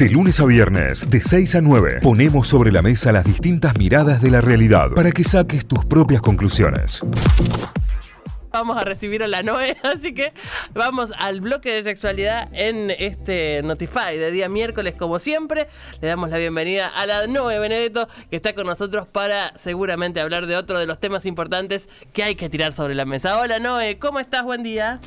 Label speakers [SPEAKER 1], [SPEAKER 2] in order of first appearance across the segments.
[SPEAKER 1] De lunes a viernes, de 6 a 9, ponemos sobre la mesa las distintas miradas de la realidad para que saques tus propias conclusiones.
[SPEAKER 2] Vamos a recibir a la Noé, así que vamos al bloque de sexualidad en este Notify de día miércoles, como siempre. Le damos la bienvenida a la Noé Benedetto, que está con nosotros para seguramente hablar de otro de los temas importantes que hay que tirar sobre la mesa. Hola Noé, ¿cómo estás? Buen día.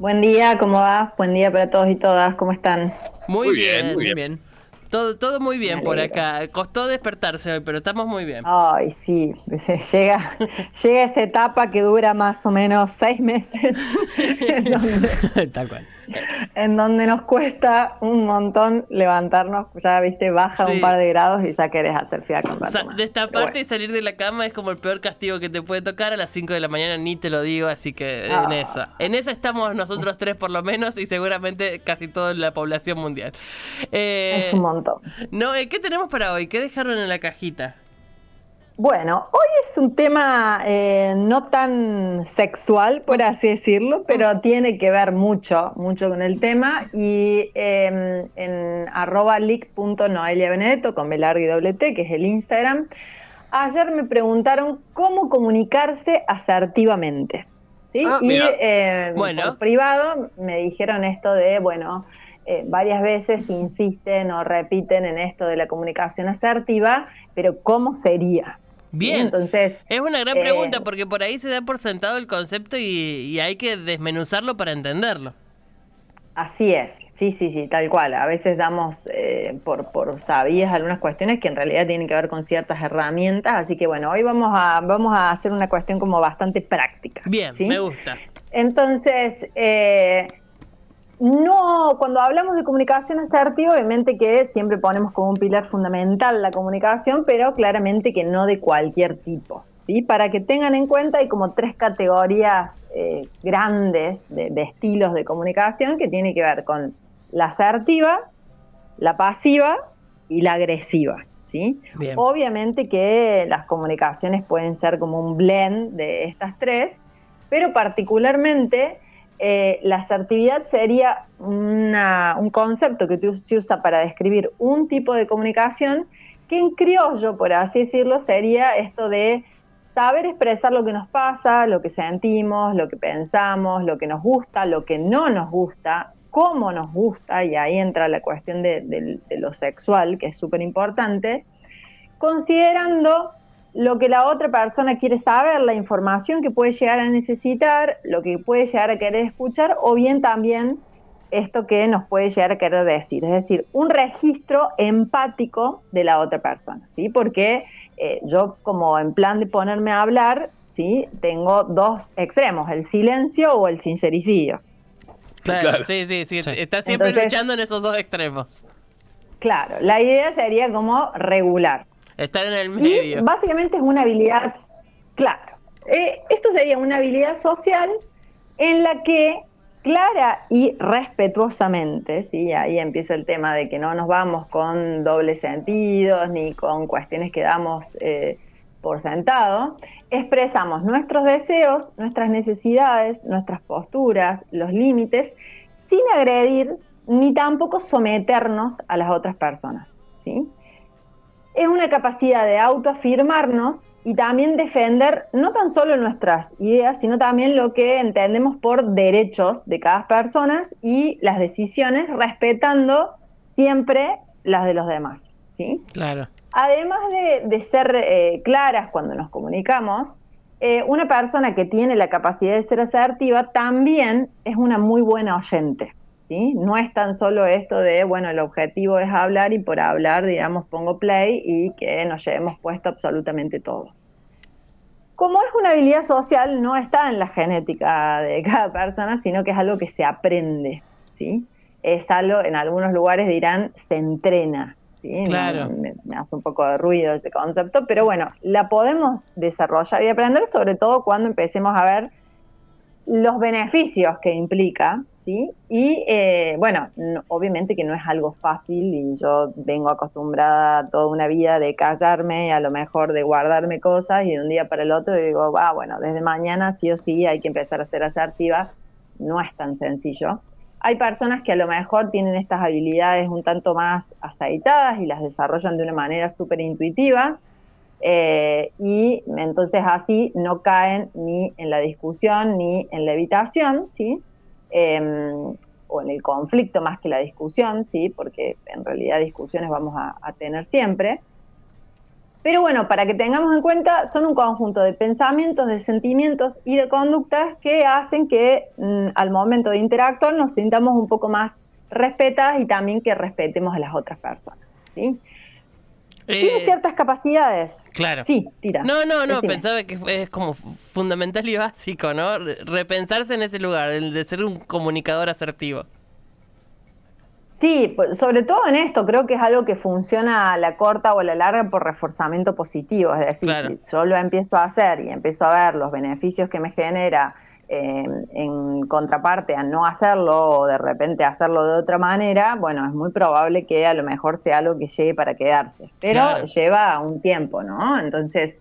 [SPEAKER 3] Buen día, ¿cómo va? Buen día para todos y todas, ¿cómo están?
[SPEAKER 2] Muy, bien, muy bien. Todo, todo muy bien por acá. Costó despertarse hoy, pero estamos muy bien.
[SPEAKER 3] Ay, sí. Llega, llega esa etapa que dura más o menos seis meses. Tal cual en donde nos cuesta un montón levantarnos, ya viste, baja un par de grados y ya querés hacer fiaca.
[SPEAKER 2] de esta parte y salir de la cama es como el peor castigo que te puede tocar a las 5 de la mañana, ni te lo digo, así que en ah. esa. En esa estamos nosotros tres por lo menos y seguramente casi toda la población mundial.
[SPEAKER 3] Eh, es un montón.
[SPEAKER 2] No, ¿qué tenemos para hoy? ¿Qué dejaron en la cajita?
[SPEAKER 3] Bueno, hoy es un tema eh, no tan sexual, por así decirlo, pero tiene que ver mucho, mucho con el tema. Y em, en arroba leak.noeliabenedetto con B y doble T, que es el Instagram, ayer me preguntaron cómo comunicarse asertivamente. ¿sí? Ah, y eh, por privado me dijeron esto de, bueno, eh, varias veces insisten o repiten en esto de la comunicación asertiva, pero ¿cómo sería?
[SPEAKER 2] Bien, entonces es una gran pregunta eh, porque por ahí se da por sentado el concepto y, hay que desmenuzarlo para entenderlo.
[SPEAKER 3] Así es, sí, sí, sí, tal cual. A veces damos eh, por, por sabidas algunas cuestiones que en realidad tienen que ver con ciertas herramientas, así que bueno, hoy vamos a, vamos a hacer una cuestión como bastante práctica.
[SPEAKER 2] Bien, me gusta.
[SPEAKER 3] Entonces, eh, no, cuando hablamos de comunicación asertiva, obviamente que siempre ponemos como un pilar fundamental la comunicación, pero claramente que no de cualquier tipo. ¿sí? Para que tengan en cuenta, hay como tres categorías eh, grandes de, estilos de comunicación que tiene que ver con la asertiva, la pasiva y la agresiva. ¿sí? Obviamente que las comunicaciones pueden ser como un blend de estas tres, pero particularmente eh, la asertividad sería un concepto que se usa para describir un tipo de comunicación que en criollo, por así decirlo, sería esto de saber expresar lo que nos pasa, lo que sentimos, lo que pensamos, lo que nos gusta, lo que no nos gusta, cómo nos gusta, y ahí entra la cuestión de lo sexual, que es súper importante, considerando lo que la otra persona quiere saber, la información que puede llegar a necesitar, lo que puede llegar a querer escuchar, o bien también esto que nos puede llegar a querer decir, es decir, un registro empático de la otra persona, ¿sí? Porque eh, yo como en plan de ponerme a hablar, ¿sí? Tengo dos extremos, el silencio o el sincericidio.
[SPEAKER 2] Claro, sí, sí, sí, está siempre luchando en esos dos extremos.
[SPEAKER 3] Claro, la idea sería como regular.
[SPEAKER 2] Estar en el medio.
[SPEAKER 3] básicamente es una habilidad, claro. Eh, esto sería una habilidad social en la que clara y respetuosamente, ¿sí? ahí empieza el tema de que no nos vamos con dobles sentidos ni con cuestiones que damos eh, por sentado, expresamos nuestros deseos, nuestras necesidades, nuestras posturas, los límites, sin agredir ni tampoco someternos a las otras personas. ¿sí? Es una capacidad de autoafirmarnos y también defender no tan solo nuestras ideas, sino también lo que entendemos por derechos de cada persona y las decisiones respetando siempre las de los demás. ¿sí?
[SPEAKER 2] Claro.
[SPEAKER 3] Además de, ser eh, claras cuando nos comunicamos, eh, una persona que tiene la capacidad de ser asertiva también es una muy buena oyente. No es tan solo esto de, bueno, el objetivo es hablar y por hablar, digamos, pongo play y que nos llevemos puesto absolutamente todo. Como es una habilidad social, no está en la genética de cada persona, sino que es algo que se aprende, ¿sí? Es algo, en algunos lugares dirán, se entrena,
[SPEAKER 2] Claro.
[SPEAKER 3] me, hace un poco de ruido ese concepto, pero bueno, la podemos desarrollar y aprender, sobre todo cuando empecemos a ver los beneficios que implica, ¿sí? Y eh, bueno, obviamente que no es algo fácil y yo vengo acostumbrada toda una vida de callarme, a lo mejor de guardarme cosas y de un día para el otro digo, ah, bueno, desde mañana sí o sí hay que empezar a ser asertiva. No es tan sencillo. Hay personas que a lo mejor tienen estas habilidades un tanto más aceitadas y las desarrollan de una manera súper intuitiva. Eh, y entonces así no caen ni en la discusión ni en la evitación, ¿sí? Em, o en el conflicto más que la discusión, ¿sí? Porque en realidad discusiones vamos a tener siempre. Pero bueno, para que tengamos en cuenta, son un conjunto de pensamientos, de sentimientos y de conductas que hacen que mm, al momento de interactuar nos sintamos un poco más respetadas y también que respetemos a las otras personas. ¿sí? Tiene eh, ciertas capacidades.
[SPEAKER 2] Claro.
[SPEAKER 3] Sí, tira.
[SPEAKER 2] No, no, no, pensaba que es como fundamental y básico, ¿no? Repensarse en ese lugar, el de ser un comunicador asertivo.
[SPEAKER 3] Sí, pues, sobre todo en esto, creo que es algo que funciona a la corta o a la larga por reforzamiento positivo. Es decir, si yo lo empiezo a hacer y empiezo a ver los beneficios que me genera eh, en contraparte a no hacerlo o de repente hacerlo de otra manera, bueno, es muy probable que a lo mejor sea algo que llegue para quedarse. Pero lleva un tiempo, ¿no? Entonces,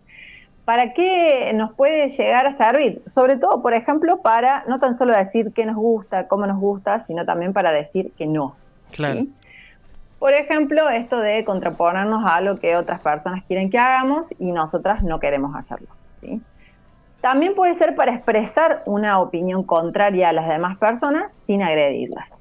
[SPEAKER 3] ¿para qué nos puede llegar a servir? Sobre todo, por ejemplo, para no tan solo decir qué nos gusta, cómo nos gusta, sino también para decir que no.
[SPEAKER 2] Claro.
[SPEAKER 3] Por ejemplo, esto de contraponernos a algo que otras personas quieren que hagamos y nosotras no queremos hacerlo. También puede ser para expresar una opinión contraria a las demás personas sin agredirlas.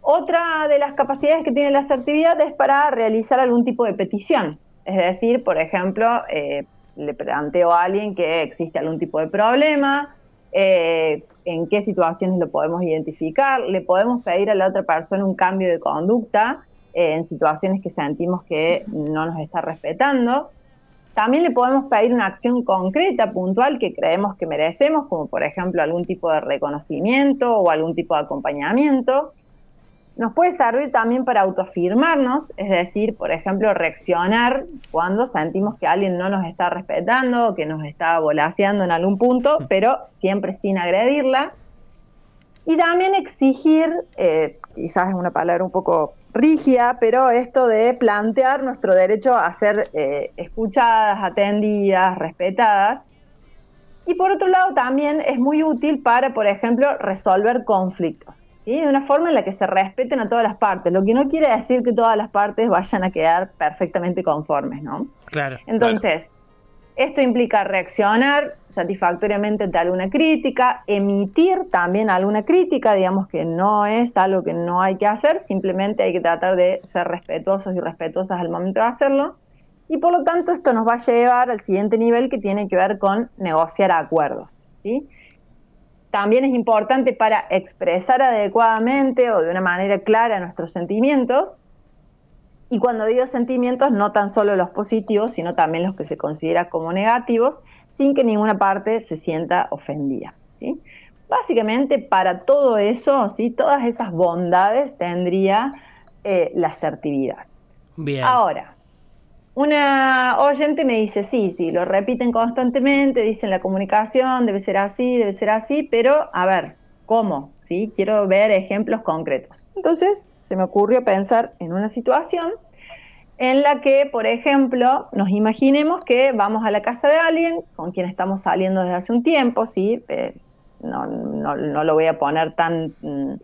[SPEAKER 3] Otra de las capacidades que tiene la asertividad es para realizar algún tipo de petición. Es decir, por ejemplo, eh, le planteo a alguien que existe algún tipo de problema, eh, en qué situaciones lo podemos identificar, le podemos pedir a la otra persona un cambio de conducta eh, en situaciones que sentimos que no nos está respetando. También le podemos pedir una acción concreta, puntual, que creemos que merecemos, como por ejemplo algún tipo de reconocimiento o algún tipo de acompañamiento. Nos puede servir también para autoafirmarnos, es decir, por ejemplo, reaccionar cuando sentimos que alguien no nos está respetando o que nos está volaseando en algún punto, pero siempre sin agredirla. Y también exigir, eh, quizás es una palabra un poco rígida, pero esto de plantear nuestro derecho a ser eh, escuchadas, atendidas, respetadas. Y por otro lado, también es muy útil para, por ejemplo, resolver conflictos de una forma en la que se respeten a todas las partes, lo que no quiere decir que todas las partes vayan a quedar perfectamente conformes, ¿no?
[SPEAKER 2] Claro.
[SPEAKER 3] Entonces, esto implica reaccionar satisfactoriamente ante alguna crítica, emitir también alguna crítica, digamos que no es algo que no hay que hacer, simplemente hay que tratar de ser respetuosos y respetuosas al momento de hacerlo. Y por lo tanto esto nos va a llevar al siguiente nivel que tiene que ver con negociar acuerdos. ¿sí? también es importante para expresar adecuadamente o de una manera clara nuestros sentimientos. Y cuando digo sentimientos, no tan solo los positivos, sino también los que se consideran como negativos, sin que ninguna parte se sienta ofendida. ¿sí? Básicamente, para todo eso, ¿sí? todas esas bondades tendría eh, la asertividad.
[SPEAKER 2] Bien.
[SPEAKER 3] Ahora, una oyente me dice, sí, sí, lo repiten constantemente, dicen la comunicación debe ser así, debe ser así, pero a ver, ¿cómo? ¿Sí? Quiero ver ejemplos concretos. Entonces, se me ocurrió pensar en una situación en la que, por ejemplo, nos imaginemos que vamos a la casa de alguien con quien estamos saliendo desde hace un tiempo, ¿sí? Eh, no, no, no, lo voy a poner tan mm,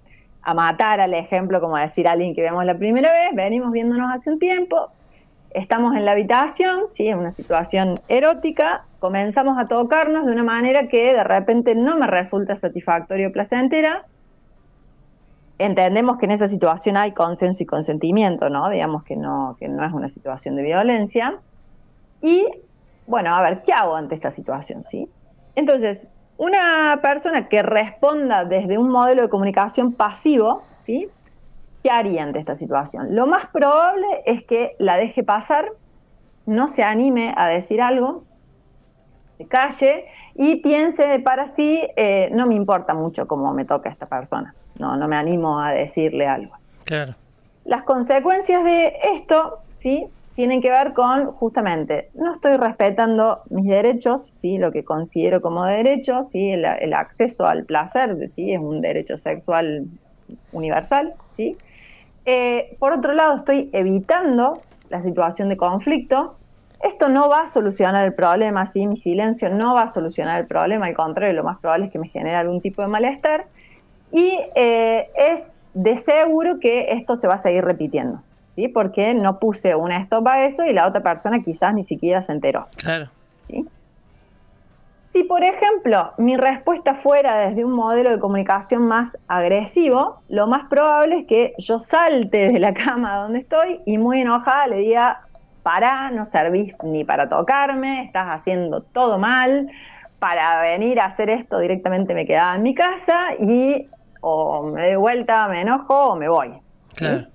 [SPEAKER 3] a matar al ejemplo como decir a alguien que vemos la primera vez, venimos viéndonos hace un tiempo, estamos en la habitación, ¿sí? en una situación erótica, comenzamos a tocarnos de una manera que de repente no me resulta satisfactoria o placentera. Entendemos que en esa situación hay consenso y consentimiento, ¿no? Digamos que no, que no es una situación de violencia. Y, bueno, a ver, ¿qué hago ante esta situación? ¿sí? Entonces, una persona que responda desde un modelo de comunicación pasivo, ¿sí? ¿qué haría ante esta situación? Lo más probable es que la deje pasar, no se anime a decir algo, se calle y piense para sí, eh, no me importa mucho cómo me toca esta persona, no, no me animo a decirle algo.
[SPEAKER 2] Claro.
[SPEAKER 3] Las consecuencias de esto, ¿sí? Tienen que ver con, justamente, no estoy respetando mis derechos, ¿sí? Lo que considero como derechos, ¿sí? El, el acceso al placer, ¿sí? Es un derecho sexual universal, ¿sí? Eh, por otro lado, estoy evitando la situación de conflicto. Esto no va a solucionar el problema, ¿sí? mi silencio no va a solucionar el problema, al contrario, lo más probable es que me genere algún tipo de malestar. Y eh, es de seguro que esto se va a seguir repitiendo, ¿sí? Porque no puse una stop a eso y la otra persona quizás ni siquiera se enteró.
[SPEAKER 2] Claro.
[SPEAKER 3] ¿sí? Si, por ejemplo, mi respuesta fuera desde un modelo de comunicación más agresivo, lo más probable es que yo salte de la cama donde estoy y muy enojada le diga, para, no servís ni para tocarme, estás haciendo todo mal, para venir a hacer esto directamente me quedaba en mi casa y o me doy vuelta, me enojo o me voy.
[SPEAKER 2] Claro.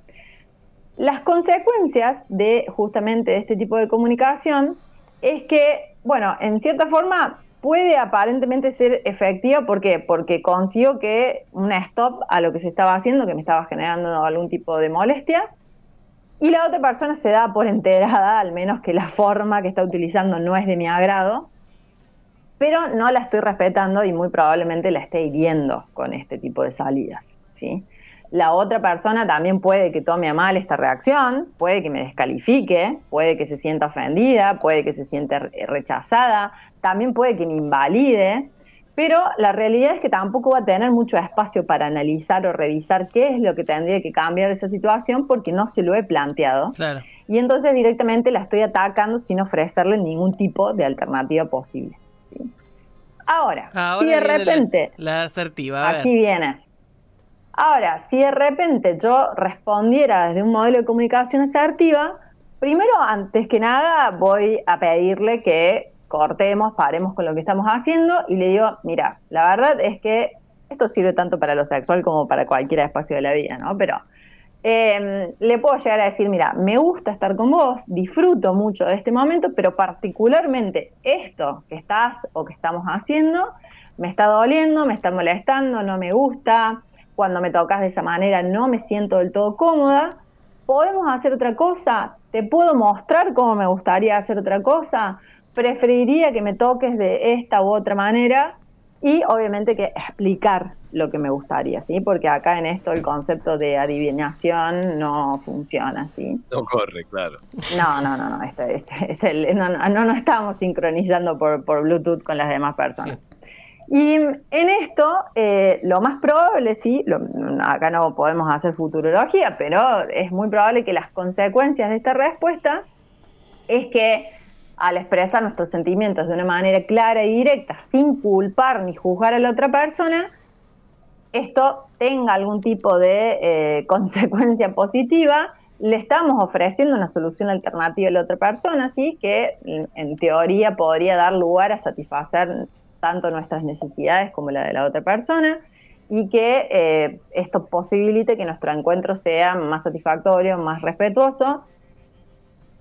[SPEAKER 3] Las consecuencias de justamente de este tipo de comunicación es que, bueno, en cierta forma puede aparentemente ser efectiva, ¿por qué? Porque consigo que una stop a lo que se estaba haciendo, que me estaba generando algún tipo de molestia, y la otra persona se da por enterada, al menos que la forma que está utilizando no es de mi agrado, pero no la estoy respetando y muy probablemente la esté hiriendo con este tipo de salidas. ¿sí? La otra persona también puede que tome a mal esta reacción, puede que me descalifique, puede que se sienta ofendida, puede que se sienta rechazada, también puede que me invalide, pero la realidad es que tampoco va a tener mucho espacio para analizar o revisar qué es lo que tendría que cambiar esa situación porque no se lo he planteado.
[SPEAKER 2] Claro.
[SPEAKER 3] Y entonces directamente la estoy atacando sin ofrecerle ningún tipo de alternativa posible. ¿sí? Ahora,
[SPEAKER 2] Ahora
[SPEAKER 3] si de
[SPEAKER 2] la-
[SPEAKER 3] repente,
[SPEAKER 2] La, asertiva. A ver.
[SPEAKER 3] aquí viene. Ahora, si de repente yo respondiera desde un modelo de comunicación asertiva, primero, antes que nada, voy a pedirle que cortemos, paremos con lo que estamos haciendo y le digo, mira, la verdad es que esto sirve tanto para lo sexual como para cualquier espacio de la vida, ¿no? Pero eh, le puedo llegar a decir, mira, me gusta estar con vos, disfruto mucho de este momento, pero particularmente esto que estás o que estamos haciendo me está doliendo, me está molestando, no me gusta, cuando me tocas de esa manera no me siento del todo cómoda. ¿Podemos hacer otra cosa? ¿Te puedo mostrar cómo me gustaría hacer otra cosa? Preferiría que me toques de esta u otra manera y obviamente que explicar lo que me gustaría, ¿sí? Porque acá en esto el concepto de adivinación no funciona, ¿sí?
[SPEAKER 4] No corre, claro.
[SPEAKER 3] No, no, no, no, este es, es el, no, no, estamos sincronizando por, por Bluetooth con las demás personas. Y en esto, eh, lo más probable, sí, lo- acá no podemos hacer futurología, pero es muy probable que las consecuencias de esta respuesta es que al expresar nuestros sentimientos de una manera clara y directa, sin culpar ni juzgar a la otra persona, esto tenga algún tipo de eh, consecuencia positiva, le estamos ofreciendo una solución alternativa a la otra persona, ¿sí? que en, teoría podría dar lugar a satisfacer tanto nuestras necesidades como la de la otra persona y que eh, esto posibilite que nuestro encuentro sea más satisfactorio, más respetuoso.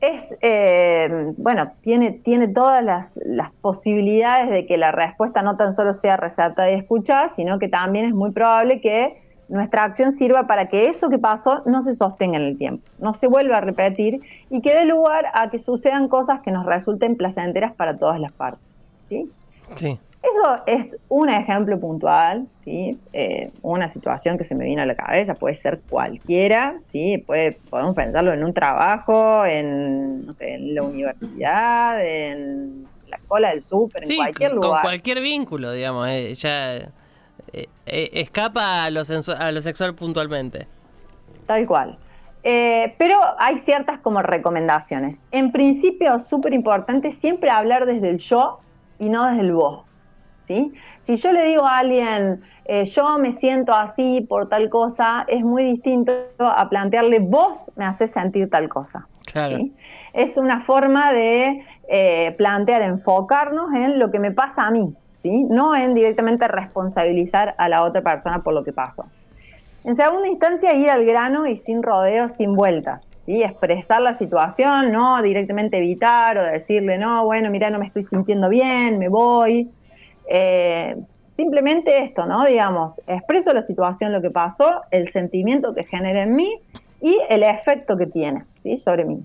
[SPEAKER 3] Es, eh, bueno, tiene, tiene todas las, las posibilidades de que la respuesta no tan solo sea receptada y escuchada, sino que también es muy probable que nuestra acción sirva para que eso que pasó no se sostenga en el tiempo, no se vuelva a repetir y que dé lugar a que sucedan cosas que nos resulten placenteras para todas las partes. ¿sí?
[SPEAKER 2] Sí.
[SPEAKER 3] Eso es un ejemplo puntual, ¿sí? Eh, una situación que se me viene a la cabeza, puede ser cualquiera, ¿sí? Puede, podemos pensarlo en un trabajo, en, no sé, en la universidad, en la cola del súper, en cualquier
[SPEAKER 2] con
[SPEAKER 3] lugar.
[SPEAKER 2] cualquier vínculo, digamos. eh, ya eh, eh, escapa a lo, sensu- a lo sexual puntualmente.
[SPEAKER 3] Tal cual. Eh, pero hay ciertas como recomendaciones. En principio, súper importante siempre hablar desde el yo y no desde el vos. ¿Sí? Si yo le digo a alguien, eh, yo me siento así por tal cosa, es muy distinto a plantearle, vos me haces sentir tal cosa.
[SPEAKER 2] Claro.
[SPEAKER 3] ¿sí? Es una forma de eh, plantear, enfocarnos en lo que me pasa a mí, ¿sí? no en directamente responsabilizar a la otra persona por lo que pasó. En segunda instancia, ir al grano y sin rodeos, sin vueltas, ¿sí? Expresar la situación, no directamente evitar o decirle, no, bueno, mira, no me estoy sintiendo bien, me voy. Eh, simplemente esto, ¿no? Digamos, expreso la situación, lo que pasó, el sentimiento que genera en mí y el efecto que tiene, ¿sí? Sobre mí.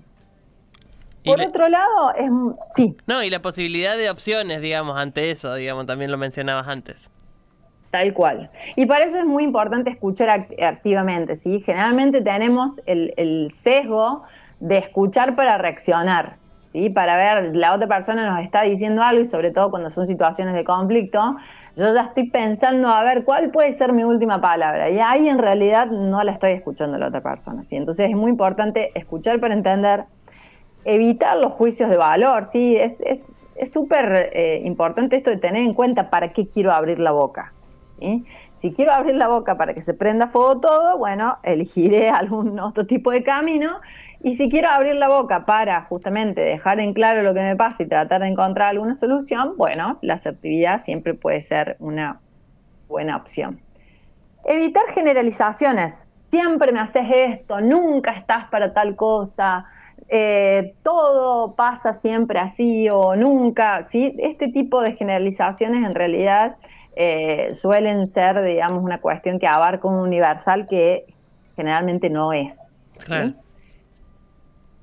[SPEAKER 3] Por otro lado, es... Sí,
[SPEAKER 2] No, y la posibilidad de opciones, digamos, ante eso, digamos, también lo mencionabas antes.
[SPEAKER 3] Tal cual. Y para eso es muy importante escuchar act- activamente, ¿sí? Generalmente tenemos el, el sesgo de escuchar para reaccionar, ¿sí? Para ver, la otra persona nos está diciendo algo y sobre todo cuando son situaciones de conflicto, yo ya estoy pensando a ver cuál puede ser mi última palabra y ahí en realidad no la estoy escuchando la otra persona, ¿sí? Entonces es muy importante escuchar para entender, evitar los juicios de valor, ¿sí? Es súper eh, importante esto de tener en cuenta para qué quiero abrir la boca, ¿sí? Si quiero abrir la boca para que se prenda fuego todo, bueno, elegiré algún otro tipo de camino. Y si quiero abrir la boca para justamente dejar en claro lo que me pasa y tratar de encontrar alguna solución, bueno, la asertividad siempre puede ser una buena opción. Evitar generalizaciones. Siempre me haces esto, nunca estás para tal cosa, eh, todo pasa siempre así o nunca. ¿sí? Este tipo de generalizaciones en realidad eh, suelen ser, digamos, una cuestión que abarca un universal que generalmente no es.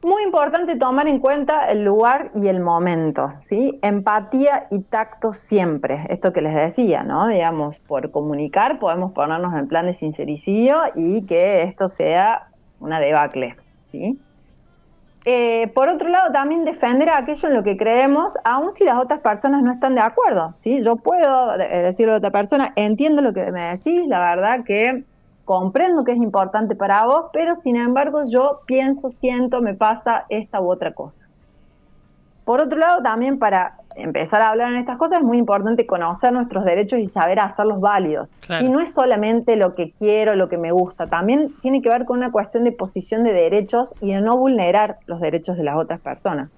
[SPEAKER 3] Muy importante tomar en cuenta el lugar y el momento, ¿sí? Empatía y tacto siempre, esto que les decía, ¿no? Digamos, por comunicar podemos ponernos en plan de sincericidio y que esto sea una debacle, ¿sí? Eh, por otro lado, también defender aquello en lo que creemos, aun si las otras personas no están de acuerdo. ¿sí? Yo puedo eh, decirle a otra persona, entiendo lo que me decís, la verdad que comprendo que es importante para vos, pero sin embargo yo pienso, siento, me pasa esta u otra cosa. Por otro lado, también para empezar a hablar en estas cosas es muy importante conocer nuestros derechos y saber hacerlos válidos. Y no es solamente lo que quiero, lo que me gusta, también tiene que ver con una cuestión de posición de derechos y de no vulnerar los derechos de las otras personas.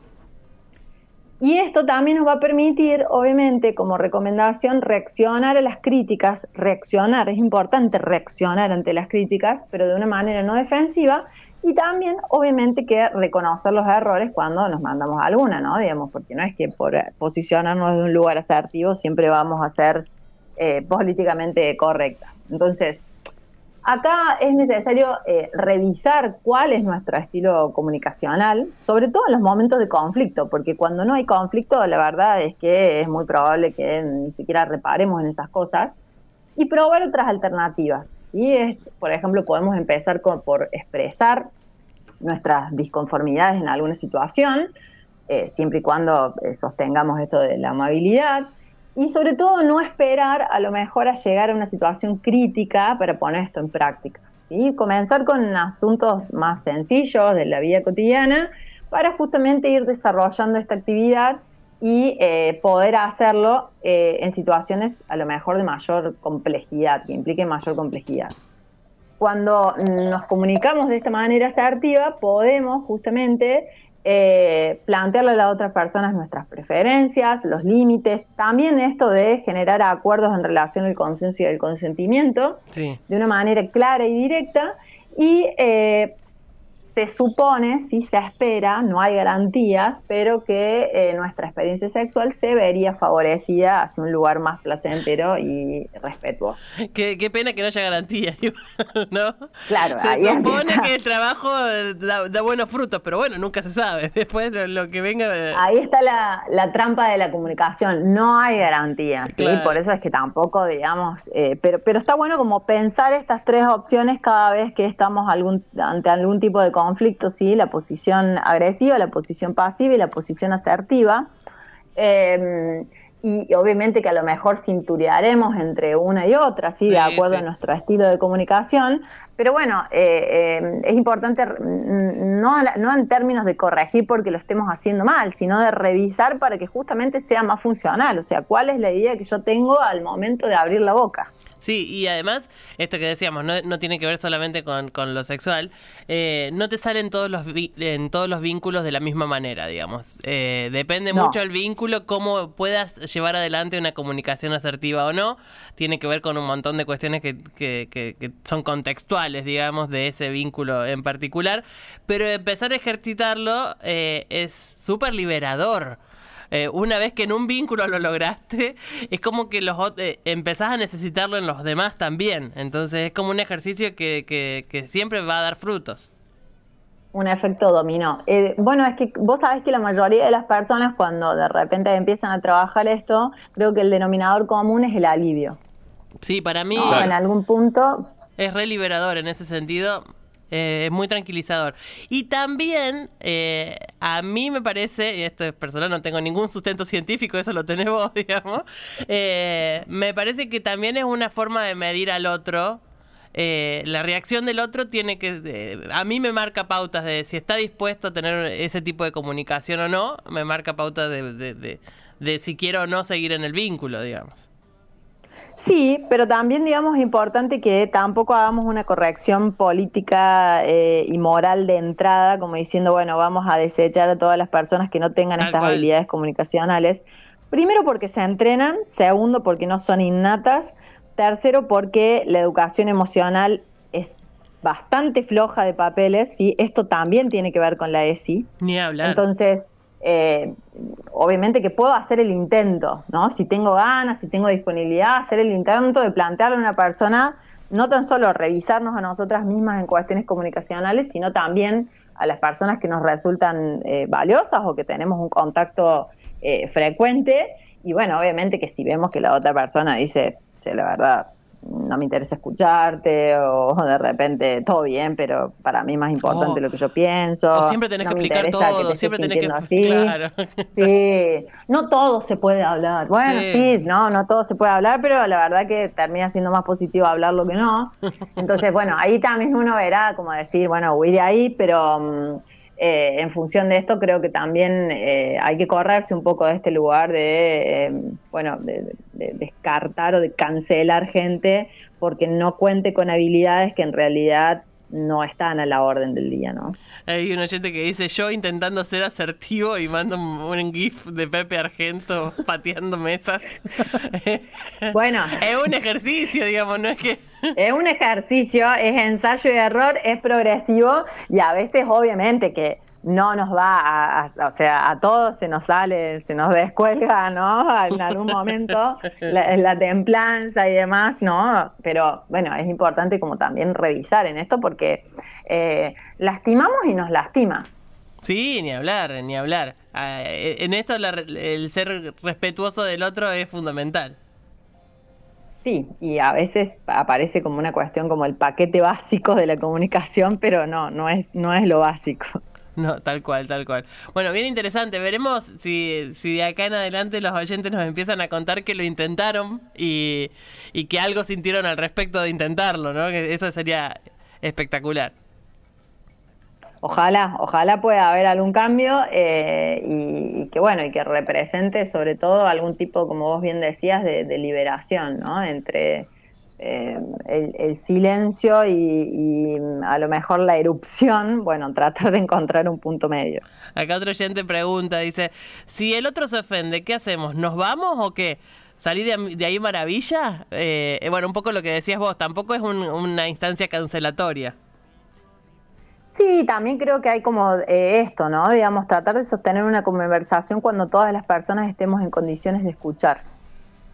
[SPEAKER 3] Y esto también nos va a permitir, obviamente, como recomendación, reaccionar a las críticas, reaccionar, es importante reaccionar ante las críticas, pero de una manera no defensiva y también, obviamente, que reconocer los errores cuando nos mandamos alguna, ¿no? Digamos, porque no es que por posicionarnos de un lugar asertivo siempre vamos a ser eh, políticamente correctas. Entonces, acá es necesario eh, revisar cuál es nuestro estilo comunicacional, sobre todo en los momentos de conflicto, porque cuando no hay conflicto, la verdad es que es muy probable que ni siquiera reparemos en esas cosas y probar otras alternativas. ¿sí? Es, por ejemplo, podemos empezar por expresar nuestras disconformidades en alguna situación, eh, siempre y cuando eh, sostengamos esto de la amabilidad. Y sobre todo no esperar a lo mejor a llegar a una situación crítica para poner esto en práctica. ¿sí? Comenzar con asuntos más sencillos de la vida cotidiana para justamente ir desarrollando esta actividad y eh, poder hacerlo eh, en situaciones a lo mejor de mayor complejidad, que impliquen mayor complejidad. Cuando nos comunicamos de esta manera asertiva, podemos justamente eh, plantearle a las otras personas nuestras preferencias, los límites, también esto de generar acuerdos en relación al consenso y el consentimiento, de una manera clara y directa, y se supone, sí se espera, no hay garantías, pero que eh, nuestra experiencia sexual se vería favorecida hacia un lugar más placentero y respetuoso.
[SPEAKER 2] Qué, qué pena que no haya garantías, ¿no?
[SPEAKER 3] Claro,
[SPEAKER 2] se supone que el trabajo da, buenos frutos, pero bueno, nunca se sabe. Después de lo que venga.
[SPEAKER 3] Eh, Ahí está la, la, trampa de la comunicación, no hay garantías, ¿sí? Por eso es que tampoco, digamos, eh, pero, pero está bueno como pensar estas tres opciones cada vez que estamos algún, ante algún tipo de conflicto, ¿sí? la posición agresiva, la posición pasiva y la posición asertiva. Em, y obviamente que a lo mejor cinturearemos entre una y otra, ¿sí? de acuerdo a nuestro estilo de comunicación. Pero bueno, eh, em, es importante no, no en términos de corregir porque lo estemos haciendo mal, sino de revisar para que justamente sea más funcional. O sea, cuál es la idea que yo tengo al momento de abrir la boca.
[SPEAKER 2] Sí, y además, esto que decíamos, no, no tiene que ver solamente con, con lo sexual, eh, no te salen todos los en todos los vínculos de la misma manera, digamos. Eh, depende mucho el vínculo, cómo puedas llevar adelante una comunicación asertiva o no, tiene que ver con un montón de cuestiones que, que, que son contextuales, digamos, de ese vínculo en particular, pero empezar a ejercitarlo eh, es súper liberador. Eh, una vez que en un vínculo lo lograste, es como que los eh, empezás a necesitarlo en los demás también. Entonces es como un ejercicio que, que, siempre va a dar frutos.
[SPEAKER 3] Un efecto dominó. Eh, bueno, es que vos sabés que la mayoría de las personas cuando de repente empiezan a trabajar esto, creo que el denominador común es el alivio.
[SPEAKER 2] Sí, para mí...
[SPEAKER 3] En algún punto...
[SPEAKER 2] Es re liberador en ese sentido eh, es muy tranquilizador. Y también eh, a mí me parece, y esto es personal, no tengo ningún sustento científico, eso lo tenés vos, digamos, eh, me parece que también es una forma de medir al otro. la reacción del otro tiene que, a mí me marca pautas de si está dispuesto a tener ese tipo de comunicación o no, me marca pautas de, de si quiero o no seguir en el vínculo, digamos.
[SPEAKER 3] Sí, pero también, digamos, es importante que tampoco hagamos una corrección política eh, y moral de entrada, como diciendo, bueno, vamos a desechar a todas las personas que no tengan estas habilidades comunicacionales. Primero, porque se entrenan. Segundo, porque no son innatas. Tercero, porque la educación emocional es bastante floja de papeles, ¿sí? Esto también tiene que ver con la ESI.
[SPEAKER 2] Ni hablar.
[SPEAKER 3] Entonces, eh, obviamente que puedo hacer el intento, ¿no? Si tengo ganas, si tengo disponibilidad, hacer el intento de plantearle a una persona, no tan solo revisarnos a nosotras mismas en cuestiones comunicacionales, sino también a las personas que nos resultan eh, valiosas o que tenemos un contacto eh, frecuente. Y bueno, obviamente que si vemos que la otra persona dice, che, la verdad, no me interesa escucharte o de repente todo bien, pero para mí es más importante lo que yo pienso.
[SPEAKER 2] O siempre tenés que explicar todo, siempre tenés que
[SPEAKER 3] así. Claro. Sí, no todo se puede hablar. Bueno, sí. no, no todo se puede hablar, pero la verdad que termina siendo más positivo hablarlo que no. Entonces, bueno, ahí también uno verá como decir, bueno, voy de ahí, pero mm, eh, en función de esto creo que también eh, hay que correrse un poco de este lugar de, eh, bueno, de, descartar o de cancelar gente porque no cuente con habilidades que en realidad no están a la orden del día, ¿no?
[SPEAKER 2] Hay un oyente que dice, yo intentando ser asertivo y mando un gif de Pepe Argento pateando mesas.
[SPEAKER 3] Bueno.
[SPEAKER 2] es un ejercicio, digamos, no es que...
[SPEAKER 3] es un ejercicio, es ensayo y error, es progresivo y a veces obviamente que no nos va a, o sea, a todos se nos sale, se nos descuelga, ¿no? En algún momento la, la, templanza y demás, ¿no? Pero bueno, es importante como también revisar en esto porque eh, lastimamos y nos lastima.
[SPEAKER 2] Sí, ni hablar, ni hablar. Ah, en esto el ser respetuoso del otro es fundamental.
[SPEAKER 3] Sí, y a veces aparece como una cuestión como el paquete básico de la comunicación, pero no, no es, no es lo básico.
[SPEAKER 2] No, tal cual, tal cual. Bueno, bien interesante. Veremos si, si de acá en adelante los oyentes nos empiezan a contar que lo intentaron y, y que algo sintieron al respecto de intentarlo, ¿no? Que eso sería espectacular
[SPEAKER 3] ojalá, ojalá pueda haber algún cambio eh, y, que bueno, y que represente sobre todo algún tipo, como vos bien decías, de, liberación, ¿no? Entre eh, el, silencio y, a lo mejor la erupción, bueno, tratar de encontrar un punto medio.
[SPEAKER 2] Acá otro oyente pregunta, dice, si el otro se ofende, ¿qué hacemos? ¿Nos vamos o qué? ¿Salir de, ahí maravilla? Eh, bueno, un poco lo que decías vos, tampoco es una instancia cancelatoria.
[SPEAKER 3] Sí, también creo que hay como eh, esto, ¿no? Digamos, tratar de sostener una conversación cuando todas las personas estemos en condiciones de escuchar.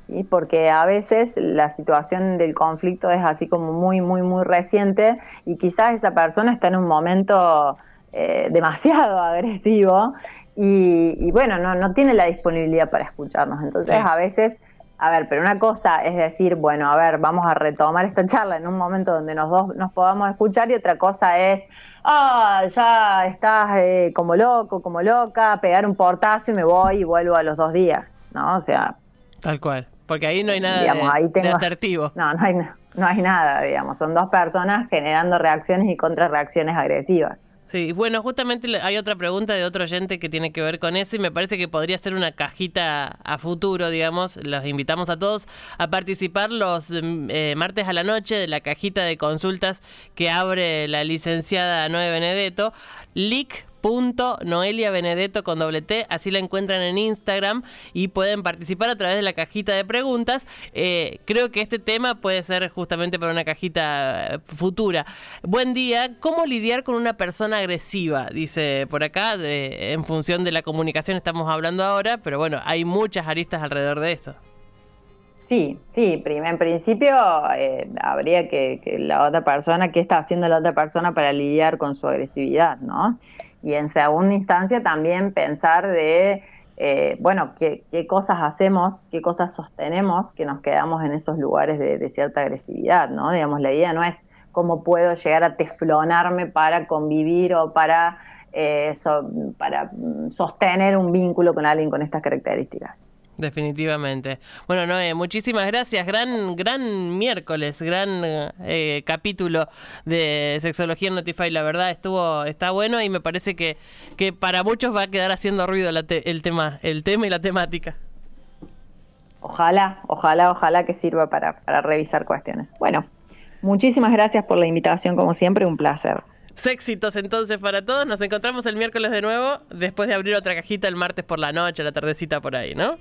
[SPEAKER 3] ¿sí? Porque a veces la situación del conflicto es así como muy, muy, muy reciente y quizás esa persona está en un momento eh, demasiado agresivo y, bueno, no, no tiene la disponibilidad para escucharnos. Entonces, a veces a ver, pero una cosa es decir, bueno, a ver, vamos a retomar esta charla en un momento donde nos dos nos podamos escuchar y otra cosa es, ah, ya estás eh, como loco, como loca, pegar un portazo y me voy y vuelvo a los dos días, ¿no? O sea...
[SPEAKER 2] Tal cual, porque ahí no hay nada de, asertivo.
[SPEAKER 3] No, no hay, no hay nada, digamos, son dos personas generando reacciones y contrarreacciones agresivas.
[SPEAKER 2] Sí, bueno, justamente hay otra pregunta de otro oyente que tiene que ver con eso y me parece que podría ser una cajita a futuro, digamos. Los invitamos a todos a participar los mm, eh, martes a la noche de la cajita de consultas que abre la licenciada Noé Benedetto. Lic punto Noelia Benedetto con doble T, así la encuentran en Instagram y pueden participar a través de la cajita de preguntas. Eh, creo que este tema puede ser justamente para una cajita eh, futura. Buen día, ¿cómo lidiar con una persona agresiva? Dice por acá, en función de la comunicación estamos hablando ahora, pero bueno, hay muchas aristas alrededor de eso.
[SPEAKER 3] Sí, sí, en principio eh, habría que, que, la otra persona, ¿qué está haciendo la otra persona para lidiar con su agresividad, no? Y en segunda instancia también pensar de, eh, bueno, qué, cosas hacemos, qué cosas sostenemos que nos quedamos en esos lugares de, cierta agresividad, ¿no? Digamos, la idea no es cómo puedo llegar a teflonarme para convivir o para, eh, para mm, sostener un vínculo con alguien con estas características.
[SPEAKER 2] Definitivamente. Bueno, Noé, muchísimas gracias. Gran, gran miércoles, gran eh, capítulo de Sexología en Notify. La verdad estuvo, está bueno y me parece que, que para muchos va a quedar haciendo ruido el tema, el tema y la temática.
[SPEAKER 3] Ojalá, ojalá, ojalá que sirva para, para revisar cuestiones. Bueno, muchísimas gracias por la invitación, como siempre, un placer.
[SPEAKER 2] Éxitos entonces para todos. Nos encontramos el miércoles de nuevo, después de abrir otra cajita el martes por la noche, la tardecita por ahí, ¿no?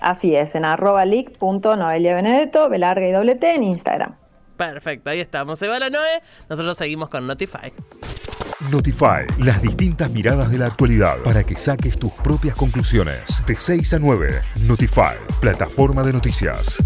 [SPEAKER 3] Así es, en arroba Noelia Benedetto, Belarga y doble T en Instagram.
[SPEAKER 2] Perfecto, ahí estamos. Se va la Noe, nosotros seguimos con Notify.
[SPEAKER 1] Notify, las distintas miradas de la actualidad para que saques tus propias conclusiones. De 6 a 9, Notify, plataforma de noticias.